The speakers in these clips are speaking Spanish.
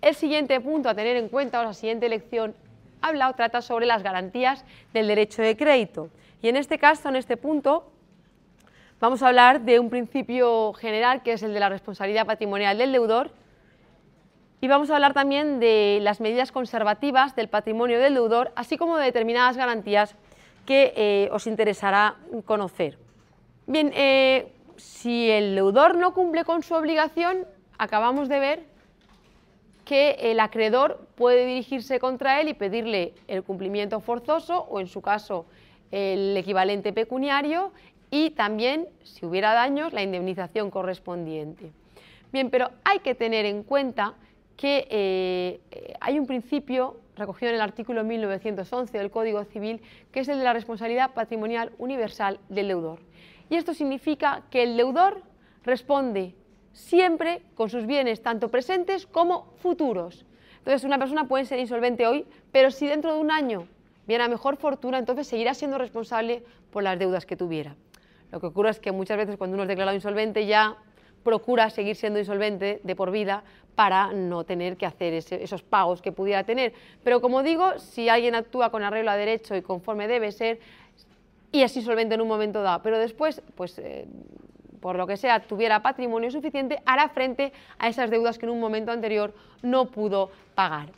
El siguiente punto a tener en cuenta, o la siguiente lección, habla o trata sobre las garantías del derecho de crédito. Y en este caso, en este punto, vamos a hablar de un principio general que es el de la responsabilidad patrimonial del deudor y vamos a hablar también de las medidas conservativas del patrimonio del deudor, así como de determinadas garantías que eh, os interesará conocer. Bien, eh, si el deudor no cumple con su obligación, acabamos de ver que el acreedor puede dirigirse contra él y pedirle el cumplimiento forzoso o, en su caso, el equivalente pecuniario y también, si hubiera daños, la indemnización correspondiente. Bien, pero hay que tener en cuenta que eh, hay un principio recogido en el artículo 1911 del Código Civil, que es el de la responsabilidad patrimonial universal del deudor. Y esto significa que el deudor responde siempre con sus bienes, tanto presentes como futuros. Entonces, una persona puede ser insolvente hoy, pero si dentro de un año viene a mejor fortuna, entonces seguirá siendo responsable por las deudas que tuviera. Lo que ocurre es que muchas veces cuando uno es declarado insolvente ya procura seguir siendo insolvente de por vida para no tener que hacer esos pagos que pudiera tener. Pero como digo, si alguien actúa con arreglo a derecho y conforme debe ser, y es insolvente en un momento dado, pero después, pues eh, por lo que sea, tuviera patrimonio suficiente, hará frente a esas deudas que en un momento anterior no pudo pagar.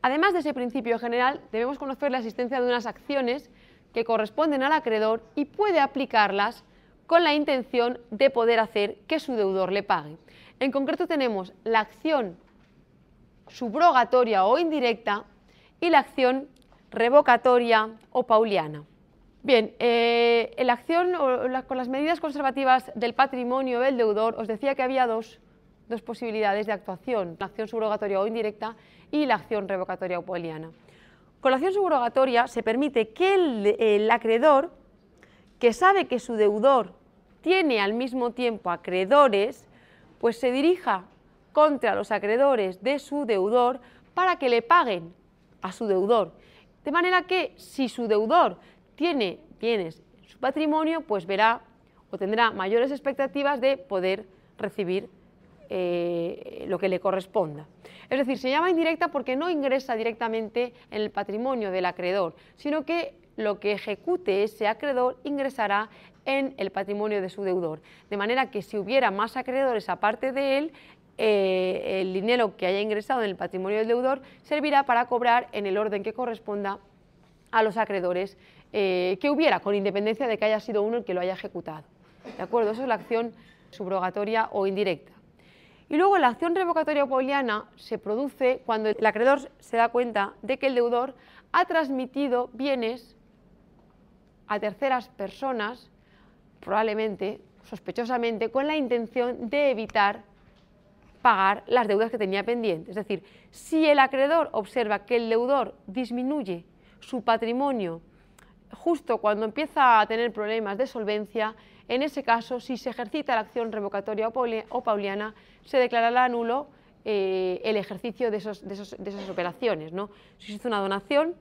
Además de ese principio general, debemos conocer la existencia de unas acciones que corresponden al acreedor y puede aplicarlas con la intención de poder hacer que su deudor le pague. En concreto tenemos la acción subrogatoria o indirecta y la acción revocatoria o pauliana. Bien, eh, la acción con las medidas conservativas del patrimonio del deudor, os decía que había dos, posibilidades de actuación, la acción subrogatoria o indirecta y la acción revocatoria o pauliana. Con la acción subrogatoria se permite que el acreedor, que sabe que su deudor tiene al mismo tiempo acreedores, pues se dirija contra los acreedores de su deudor para que le paguen a su deudor. De manera que si su deudor tiene bienes en su patrimonio, pues verá o tendrá mayores expectativas de poder recibir eh, lo que le corresponda. Es decir, se llama indirecta porque no ingresa directamente en el patrimonio del acreedor, sino que lo que ejecute ese acreedor ingresará en el patrimonio de su deudor. De manera que si hubiera más acreedores aparte de él, eh, el dinero que haya ingresado en el patrimonio del deudor servirá para cobrar en el orden que corresponda a los acreedores eh, que hubiera, con independencia de que haya sido uno el que lo haya ejecutado. ¿De acuerdo? Eso es la acción subrogatoria o indirecta. Y luego la acción revocatoria o pauliana se produce cuando el acreedor se da cuenta de que el deudor ha transmitido bienes a terceras personas probablemente, sospechosamente, con la intención de evitar pagar las deudas que tenía pendientes. Es decir, si el acreedor observa que el deudor disminuye su patrimonio justo cuando empieza a tener problemas de solvencia, en ese caso, si se ejercita la acción revocatoria o pauliana, se declarará nulo eh, el ejercicio de, esas operaciones. ¿no? Si se hizo una donación,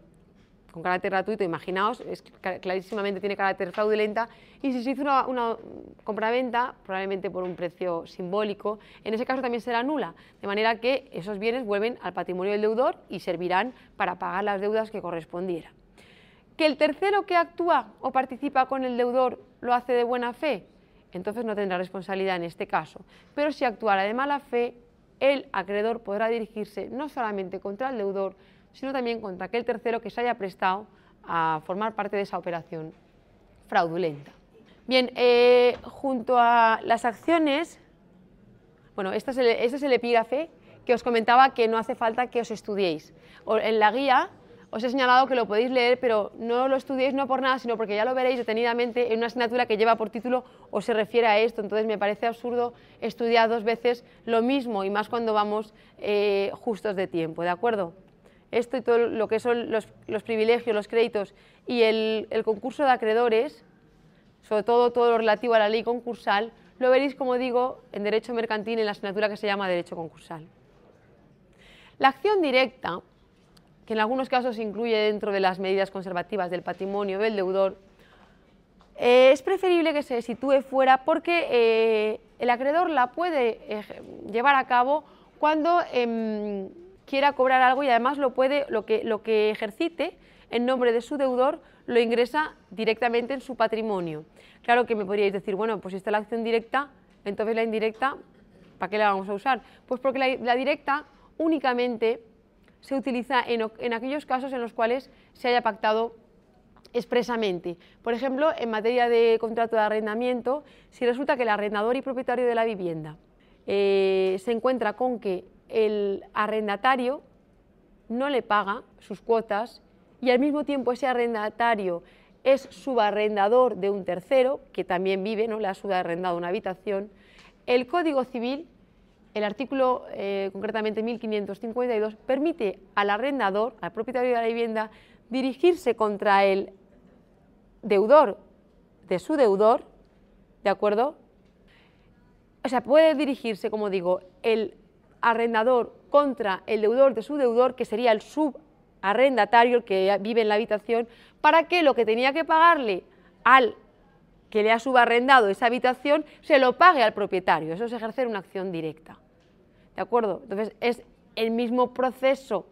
con carácter gratuito, imaginaos, es, clarísimamente tiene carácter fraudulenta, y si se hizo una, una compraventa, probablemente por un precio simbólico, en ese caso también será nula, de manera que esos bienes vuelven al patrimonio del deudor y servirán para pagar las deudas que correspondieran. Que el tercero que actúa o participa con el deudor lo hace de buena fe, entonces no tendrá responsabilidad en este caso, pero si actuara de mala fe, el acreedor podrá dirigirse no solamente contra el deudor, sino también contra aquel tercero que se haya prestado a formar parte de esa operación fraudulenta. Bien, eh, junto a las acciones, bueno, este es, el, este es el epígrafe que os comentaba que no hace falta que os estudiéis. En la guía os he señalado que lo podéis leer, pero no lo estudiéis no por nada, sino porque ya lo veréis detenidamente en una asignatura que lleva por título o se refiere a esto. Entonces me parece absurdo estudiar dos veces lo mismo y más cuando vamos eh, justos de tiempo, ¿de acuerdo? esto y todo lo que son los, privilegios, los créditos y el, concurso de acreedores, sobre todo todo lo relativo a la ley concursal, lo veréis, como digo, en Derecho Mercantil en la asignatura que se llama Derecho Concursal. La acción directa, que en algunos casos se incluye dentro de las medidas conservativas del patrimonio del deudor, Eh, es preferible que se sitúe fuera porque eh, el acreedor la puede llevar a cabo cuando em, quiera cobrar algo y además lo puede, lo que, lo que ejercite en nombre de su deudor lo ingresa directamente en su patrimonio. Claro que me podríais decir, bueno, pues si está la acción directa, entonces la indirecta, ¿para qué la vamos a usar? Pues porque la, directa únicamente se utiliza en, aquellos casos en los cuales se haya pactado expresamente. Por ejemplo, en materia de contrato de arrendamiento, si resulta que el arrendador y propietario de la vivienda eh, se encuentra con que el arrendatario no le paga sus cuotas y al mismo tiempo ese arrendatario es subarrendador de un tercero, que también vive, ¿no? le ha subarrendado una habitación, el Código Civil, el artículo eh, concretamente 1552, permite al arrendador, al propietario de la vivienda, dirigirse contra el deudor de su deudor, ¿de acuerdo? O sea, puede dirigirse, como digo, el arrendador contra el deudor de su deudor, que sería el subarrendatario, el que vive en la habitación, para que lo que tenía que pagarle al que le ha subarrendado esa habitación se lo pague al propietario. Eso es ejercer una acción directa. ¿De acuerdo? Entonces es el mismo proceso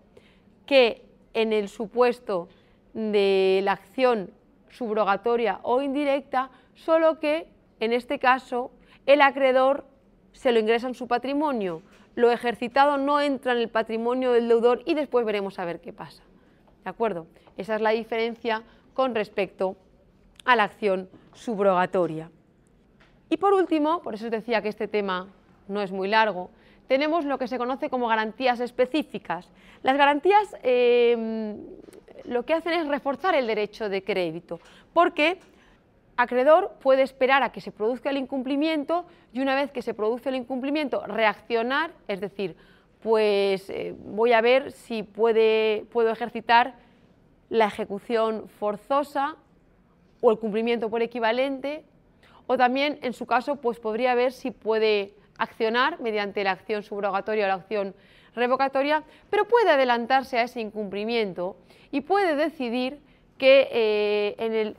que en el supuesto de la acción subrogatoria o indirecta, solo que en este caso el acreedor se lo ingresa en su patrimonio, lo ejercitado no entra en el patrimonio del deudor y después veremos a ver qué pasa. ¿De acuerdo? Esa es la diferencia con respecto a la acción subrogatoria. Y por último, por eso os decía que este tema no es muy largo, tenemos lo que se conoce como garantías específicas. Las garantías eh, lo que hacen es reforzar el derecho de crédito, porque acreedor puede esperar a que se produzca el incumplimiento y una vez que se produce el incumplimiento reaccionar, es decir, pues eh, voy a ver si puede, puedo ejercitar la ejecución forzosa o el cumplimiento por equivalente, o también en su caso pues podría ver si puede accionar mediante la acción subrogatoria o la acción revocatoria, pero puede adelantarse a ese incumplimiento y puede decidir que eh, en,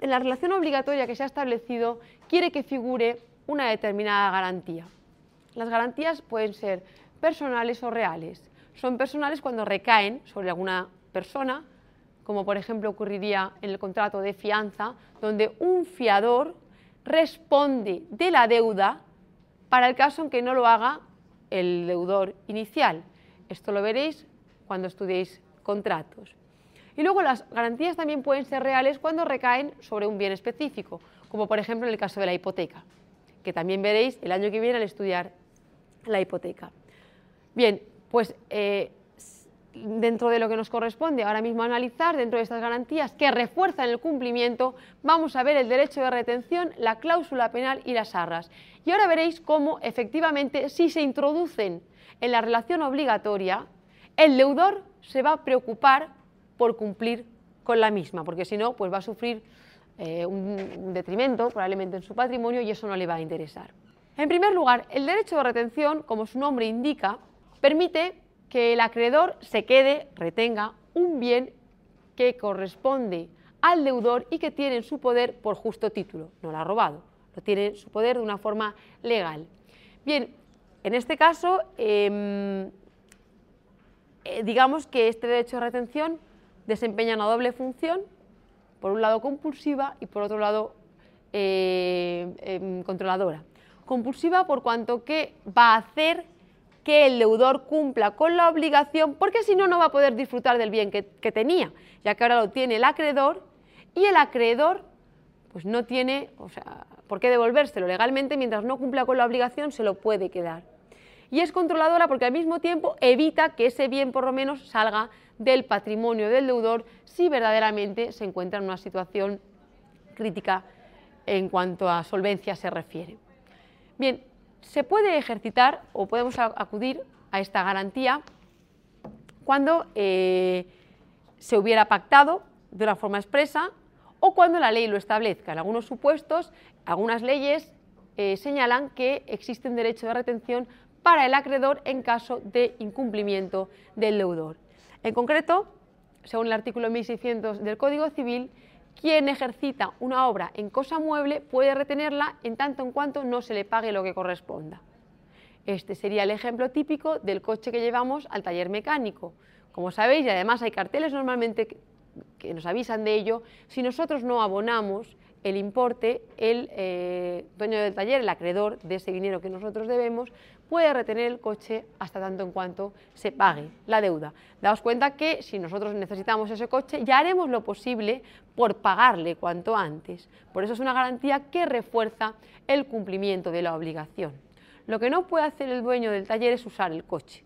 en la relación obligatoria que se ha establecido quiere que figure una determinada garantía. Las garantías pueden ser personales o reales. Son personales cuando recaen sobre alguna persona, como por ejemplo ocurriría en el contrato de fianza, donde un fiador responde de la deuda para el caso en que no lo haga el deudor inicial. Esto lo veréis cuando estudiéis contratos. Y luego las garantías también pueden ser reales cuando recaen sobre un bien específico, como por ejemplo en el caso de la hipoteca, que también veréis el año que viene al estudiar la hipoteca. Bien, pues eh, dentro de lo que nos corresponde ahora mismo analizar, dentro de estas garantías que refuerzan el cumplimiento, vamos a ver el derecho de retención, la cláusula penal y las arras. Y ahora veréis cómo efectivamente si se introducen en la relación obligatoria, el deudor se va a preocupar por cumplir con la misma, porque si no, pues va a sufrir eh, un detrimento probablemente en su patrimonio y eso no le va a interesar. En primer lugar, el derecho de retención, como su nombre indica, permite que el acreedor se quede, retenga un bien que corresponde al deudor y que tiene en su poder por justo título, no lo ha robado, lo tiene en su poder de una forma legal. Bien, en este caso, em, eh, digamos que este derecho de retención desempeña una doble función, por un lado compulsiva y por otro lado eh, em, controladora. Compulsiva por cuanto que va a hacer que el deudor cumpla con la obligación, porque si no, no va a poder disfrutar del bien que, tenía, ya que ahora lo tiene el acreedor y el acreedor pues no tiene o sea, por qué devolvérselo legalmente, mientras no cumpla con la obligación se lo puede quedar. Y es controladora porque al mismo tiempo evita que ese bien por lo menos salga del patrimonio del deudor si verdaderamente se encuentra en una situación crítica en cuanto a solvencia se refiere. Bien, se puede ejercitar o podemos acudir a esta garantía cuando eh, se hubiera pactado de una forma expresa o cuando la ley lo establezca. En algunos supuestos, algunas leyes eh, señalan que existe un derecho de retención para el acreedor en caso de incumplimiento del deudor. En concreto, según el artículo 1600 del Código Civil, quien ejercita una obra en cosa mueble puede retenerla en tanto en cuanto no se le pague lo que corresponda. Este sería el ejemplo típico del coche que llevamos al taller mecánico. Como sabéis, y además hay carteles normalmente que nos avisan de ello, si nosotros no abonamos el importe, el eh, dueño del taller, el acreedor de ese dinero que nosotros debemos, puede retener el coche hasta tanto en cuanto se pague la deuda. Daos cuenta que si nosotros necesitamos ese coche, ya haremos lo posible por pagarle cuanto antes. Por eso es una garantía que refuerza el cumplimiento de la obligación. Lo que no puede hacer el dueño del taller es usar el coche.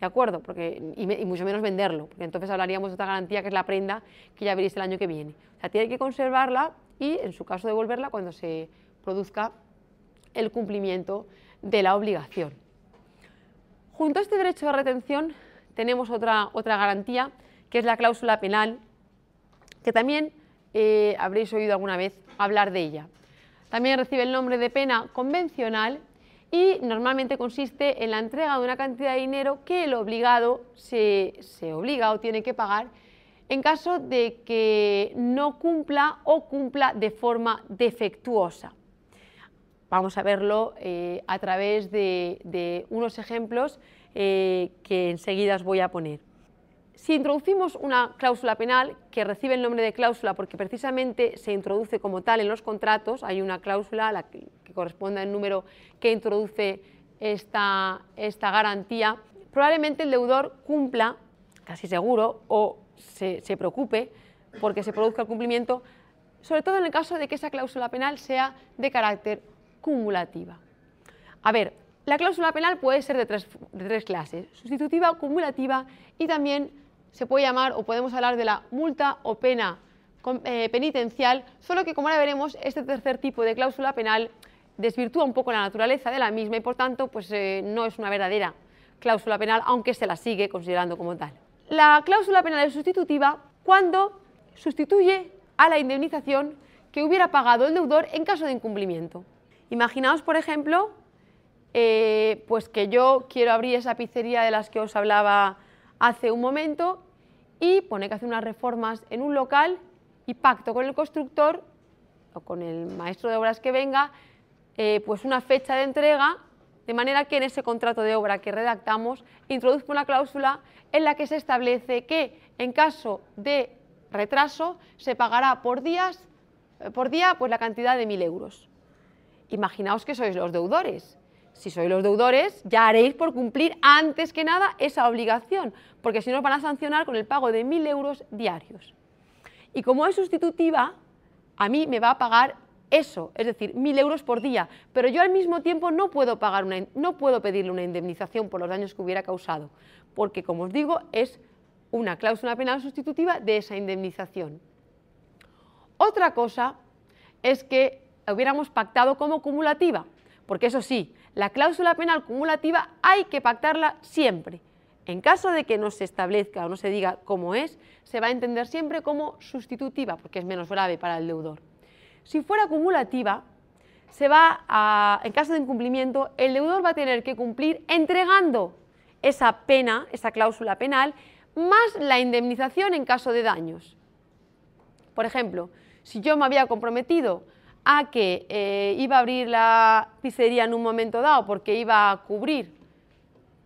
¿De acuerdo? Porque, y, mucho menos venderlo, porque entonces hablaríamos de otra garantía que es la prenda que ya veréis el año que viene. O sea, tiene que conservarla y, en su caso, devolverla cuando se produzca el cumplimiento de la obligación. Junto a este derecho de retención tenemos otra, otra garantía, que es la cláusula penal, que también eh, habréis oído alguna vez hablar de ella. También recibe el nombre de pena convencional y normalmente consiste en la entrega de una cantidad de dinero que el obligado se, obliga o tiene que pagar en caso de que no cumpla o cumpla de forma defectuosa. Vamos a verlo eh, a través de, unos ejemplos eh, que enseguida os voy a poner. Si introducimos una cláusula penal que recibe el nombre de cláusula porque precisamente se introduce como tal en los contratos, hay una cláusula la que, corresponde al número que introduce esta, esta, garantía, probablemente el deudor cumpla, casi seguro, o se, preocupe porque se produzca el cumplimiento, sobre todo en el caso de que esa cláusula penal sea de carácter cumulativa. A ver, la cláusula penal puede ser de tres, de tres clases, sustitutiva, cumulativa y también se puede llamar o podemos hablar de la multa o pena eh, penitencial, solo que como ahora veremos, este tercer tipo de cláusula penal desvirtúa un poco la naturaleza de la misma y por tanto pues, eh, no es una verdadera cláusula penal, aunque se la sigue considerando como tal. La cláusula penal sustitutiva cuando sustituye a la indemnización que hubiera pagado el deudor en caso de incumplimiento. Imaginaos, por ejemplo, eh, pues que yo quiero abrir esa pizzería de las que os hablaba hace un momento y pone que hace unas reformas en un local y pacto con el constructor o con el maestro de obras que venga, eh, pues una fecha de entrega, de manera que en ese contrato de obra que redactamos introduzco una cláusula en la que se establece que en caso de retraso se pagará por, días, eh, por día pues la cantidad de mil euros. Imaginaos que sois los deudores si sois los deudores, ya haréis por cumplir antes que nada esa obligación, porque si no os van a sancionar con el pago de 1.000 euros diarios. Y como es sustitutiva, a mí me va a pagar eso, es decir, 1.000 euros por día, pero yo al mismo tiempo no puedo, pagar una, no puedo pedirle una indemnización por los daños que hubiera causado, porque como os digo, es una cláusula penal sustitutiva de esa indemnización. Otra cosa es que hubiéramos pactado como cumulativa, porque eso sí, la cláusula penal cumulativa hay que pactarla siempre. En caso de que no se establezca o no se diga cómo es, se va a entender siempre como sustitutiva, porque es menos grave para el deudor. Si fuera cumulativa, se va en caso de incumplimiento, el deudor va a tener que cumplir entregando esa pena, esa cláusula penal, más la indemnización en caso de daños. Por ejemplo, si yo me había comprometido a que eh, iba a abrir la pizzería en un momento dado porque iba a cubrir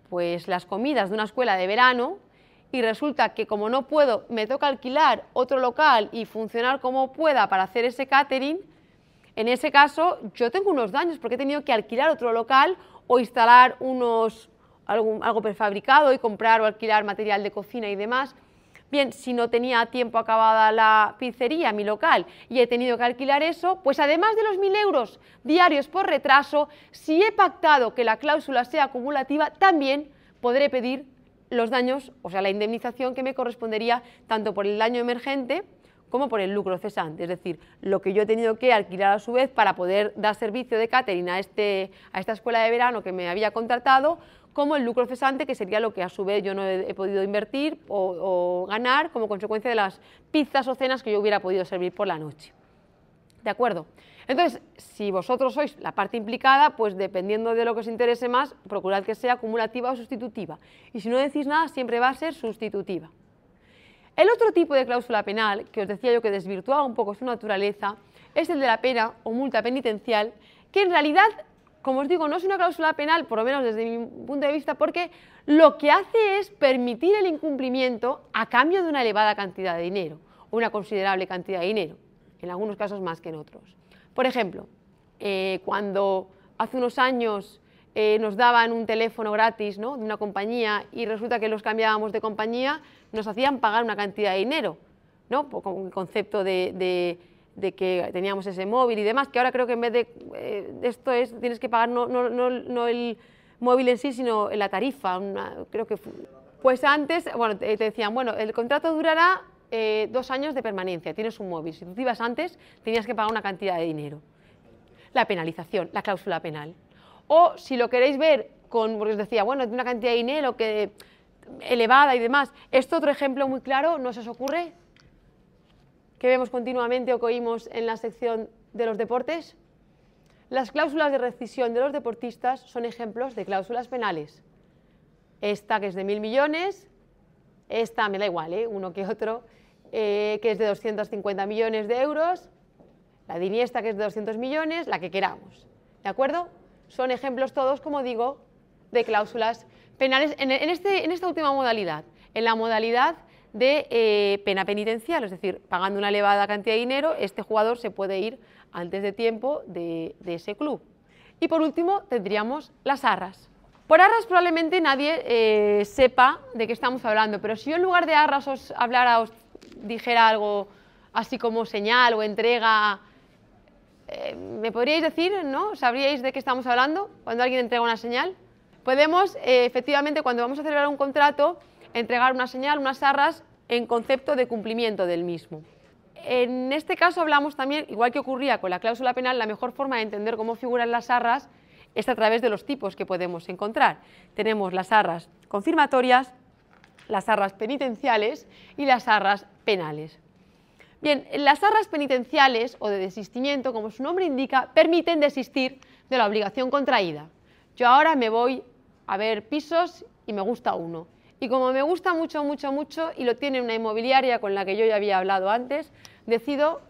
pues, las comidas de una escuela de verano y resulta que como no puedo, me toca alquilar otro local y funcionar como pueda para hacer ese catering, en ese caso yo tengo unos daños porque he tenido que alquilar otro local o instalar unos, algo prefabricado y comprar o alquilar material de cocina y demás. Bien, si no tenía tiempo acabada la pizzería, mi local, y he tenido que alquilar eso, pues además de los 1.000 euros diarios por retraso, si he pactado que la cláusula sea acumulativa, también podré pedir los daños, o sea, la indemnización que me correspondería tanto por el daño emergente como por el lucro cesante, es decir, lo que yo he tenido que alquilar a su vez para poder dar servicio de catering a, este, a esta escuela de verano que me había contratado, como el lucro cesante, que sería lo que a su vez yo no he, podido invertir o, ganar como consecuencia de las pizzas o cenas que yo hubiera podido servir por la noche. ¿De acuerdo? Entonces, si vosotros sois la parte implicada, pues dependiendo de lo que os interese más, procurad que sea acumulativa o sustitutiva. Y si no decís nada, siempre va a ser sustitutiva. El otro tipo de cláusula penal, que os decía yo que desvirtuaba un poco su naturaleza, es el de la pena o multa penitencial, que en realidad, como os digo, no es una cláusula penal, por lo menos desde mi punto de vista, porque lo que hace es permitir el incumplimiento a cambio de una elevada cantidad de dinero, o una considerable cantidad de dinero, en algunos casos más que en otros. Por ejemplo, eh, cuando hace unos años eh, nos daban un teléfono gratis de una compañía y resulta que los cambiábamos de compañía, nos hacían pagar una cantidad de dinero, ¿no? con el concepto de, que teníamos ese móvil y demás, que ahora creo que en vez de, eh, esto es, tienes que pagar no, no, el móvil en sí, sino la tarifa, creo que... Pues antes, bueno, te, decían, bueno, el contrato durará eh, dos años de permanencia, tienes un móvil, si tú te ibas antes, tenías que pagar una cantidad de dinero. La penalización, la cláusula penal. O si lo queréis ver con, porque os decía, bueno, una cantidad de dinero que, elevada y demás. Esto otro ejemplo muy claro, ¿no se os ocurre? Que vemos continuamente o que oímos en la sección de los deportes. Las cláusulas de rescisión de los deportistas son ejemplos de cláusulas penales. Esta que es de mil millones, esta me da igual, ¿eh? uno que otro, eh, que es de 250 millones de euros, la de Iniesta que es de 200 millones, la que queramos. ¿De acuerdo? son ejemplos todos, como digo, de cláusulas penales en, este, esta última modalidad, en la modalidad de eh, pena penitencial, es decir, pagando una elevada cantidad de dinero, este jugador se puede ir antes de tiempo de, ese club. Y por último tendríamos las arras. Por arras probablemente nadie eh, sepa de qué estamos hablando, pero si yo en lugar de arras os hablara, dijera algo así como señal o entrega eh, ¿Me podríais decir, no? ¿Sabríais de qué estamos hablando cuando alguien entrega una señal? Podemos, eh, efectivamente, cuando vamos a celebrar un contrato, entregar una señal, unas arras, en concepto de cumplimiento del mismo. En este caso hablamos también, igual que ocurría con la cláusula penal, la mejor forma de entender cómo figuran las arras es a través de los tipos que podemos encontrar. Tenemos las arras confirmatorias, las arras penitenciales y las arras penales. Bien, las arras penitenciales o de desistimiento, como su nombre indica, permiten desistir de la obligación contraída. Yo ahora me voy a ver pisos y me gusta uno. Y como me gusta mucho, mucho, mucho y lo tiene una inmobiliaria con la que yo ya había hablado antes, decido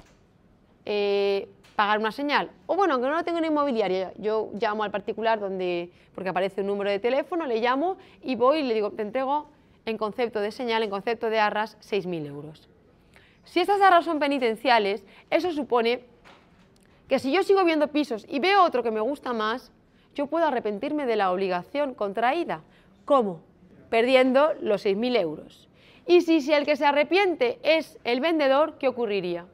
eh, pagar una señal. O bueno, aunque no lo tengo en inmobiliaria, yo llamo al particular donde, porque aparece un número de teléfono, le llamo y voy y le digo, te entrego en concepto de señal, en concepto de arras, 6.000 euros. Si estas arras son penitenciales, eso supone que si yo sigo viendo pisos y veo otro que me gusta más, yo puedo arrepentirme de la obligación contraída. ¿Cómo? Perdiendo los 6.000 euros. Y si, si, el que se arrepiente es el vendedor, ¿qué ocurriría?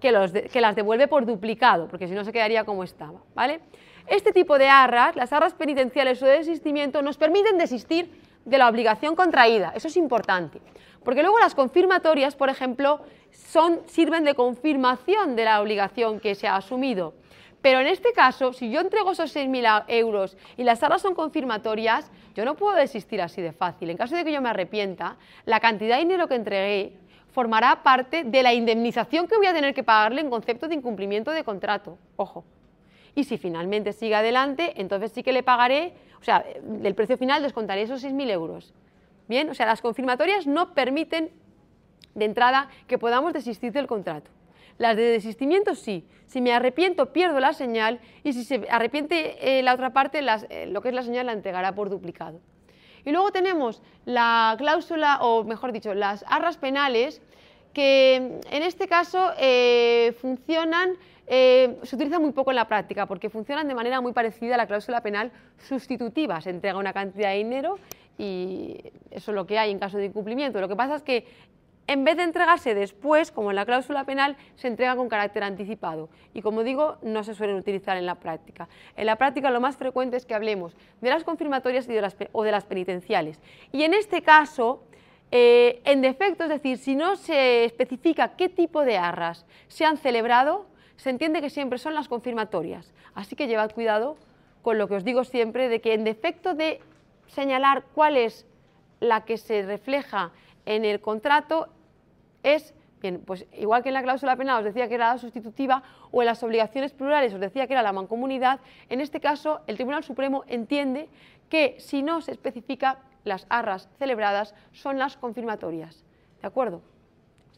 Que, que las devuelve por duplicado, porque si no se quedaría como estaba. ¿vale? Este tipo de arras, las arras penitenciales o de desistimiento, nos permiten desistir de la obligación contraída. Eso es importante. Porque luego las confirmatorias, por ejemplo, son, sirven de confirmación de la obligación que se ha asumido. Pero en este caso, si yo entrego esos 6.000 euros y las arras son confirmatorias, yo no puedo desistir así de fácil. En caso de que yo me arrepienta, la cantidad de dinero que entregué formará parte de la indemnización que voy a tener que pagarle en concepto de incumplimiento de contrato. Ojo. Y si finalmente sigue adelante, entonces sí que le pagaré, o sea, del precio final descontaré esos 6.000 euros. Bien, o sea, las confirmatorias no permiten de entrada que podamos desistir del contrato. Las de desistimiento sí. Si me arrepiento, pierdo la señal y si se arrepiente eh, la otra parte, eh, lo que es la señal la entregará por duplicado. Y luego tenemos la cláusula, o mejor dicho, las arras penales, que en este caso eh, funcionan, se utilizan muy poco en la práctica, porque funcionan de manera muy parecida a la cláusula penal sustitutiva. Se entrega una cantidad de dinero y eso es lo que hay en caso de incumplimiento. Lo que pasa es que en vez de entregarse después, como en la cláusula penal, se entrega con carácter anticipado. Y como digo, no se suelen utilizar en la práctica. En la práctica lo más frecuente es que hablemos de las confirmatorias y o de las penitenciales. Y en este caso, eh, en defecto, es decir, si no se especifica qué tipo de arras se han celebrado, se entiende que siempre son las confirmatorias. Así que llevad cuidado con lo que os digo siempre de que en defecto de señalar cuál es la que se refleja en el contrato es, bien, pues igual que en la cláusula penal os decía que era la sustitutiva o en las obligaciones plurales os decía que era la mancomunidad, en este caso el Tribunal Supremo entiende que si no se especifica las arras celebradas son las confirmatorias. ¿De acuerdo?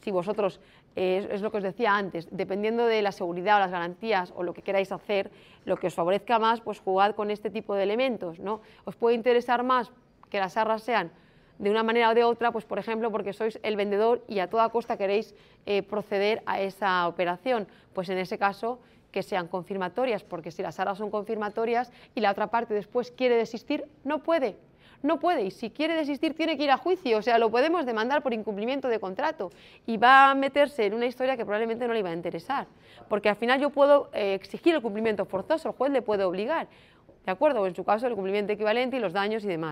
si vosotros, eh, es, lo que os decía antes, dependiendo de la seguridad o las garantías o lo que queráis hacer, lo que os favorezca más, pues jugad con este tipo de elementos. ¿no? Os puede interesar más que las arras sean de una manera o de otra, pues por ejemplo porque sois el vendedor y a toda costa queréis eh, proceder a esa operación, pues en ese caso que sean confirmatorias, porque si las arras son confirmatorias y la otra parte después quiere desistir, no puede, no puede y si quiere desistir tiene que ir a juicio, o sea, lo podemos demandar por incumplimiento de contrato y va a meterse en una historia que probablemente no le va a interesar, porque al final yo puedo eh, exigir el cumplimiento forzoso, el juez le puede obligar, ¿de acuerdo? O en su caso el cumplimiento equivalente y los daños y demás.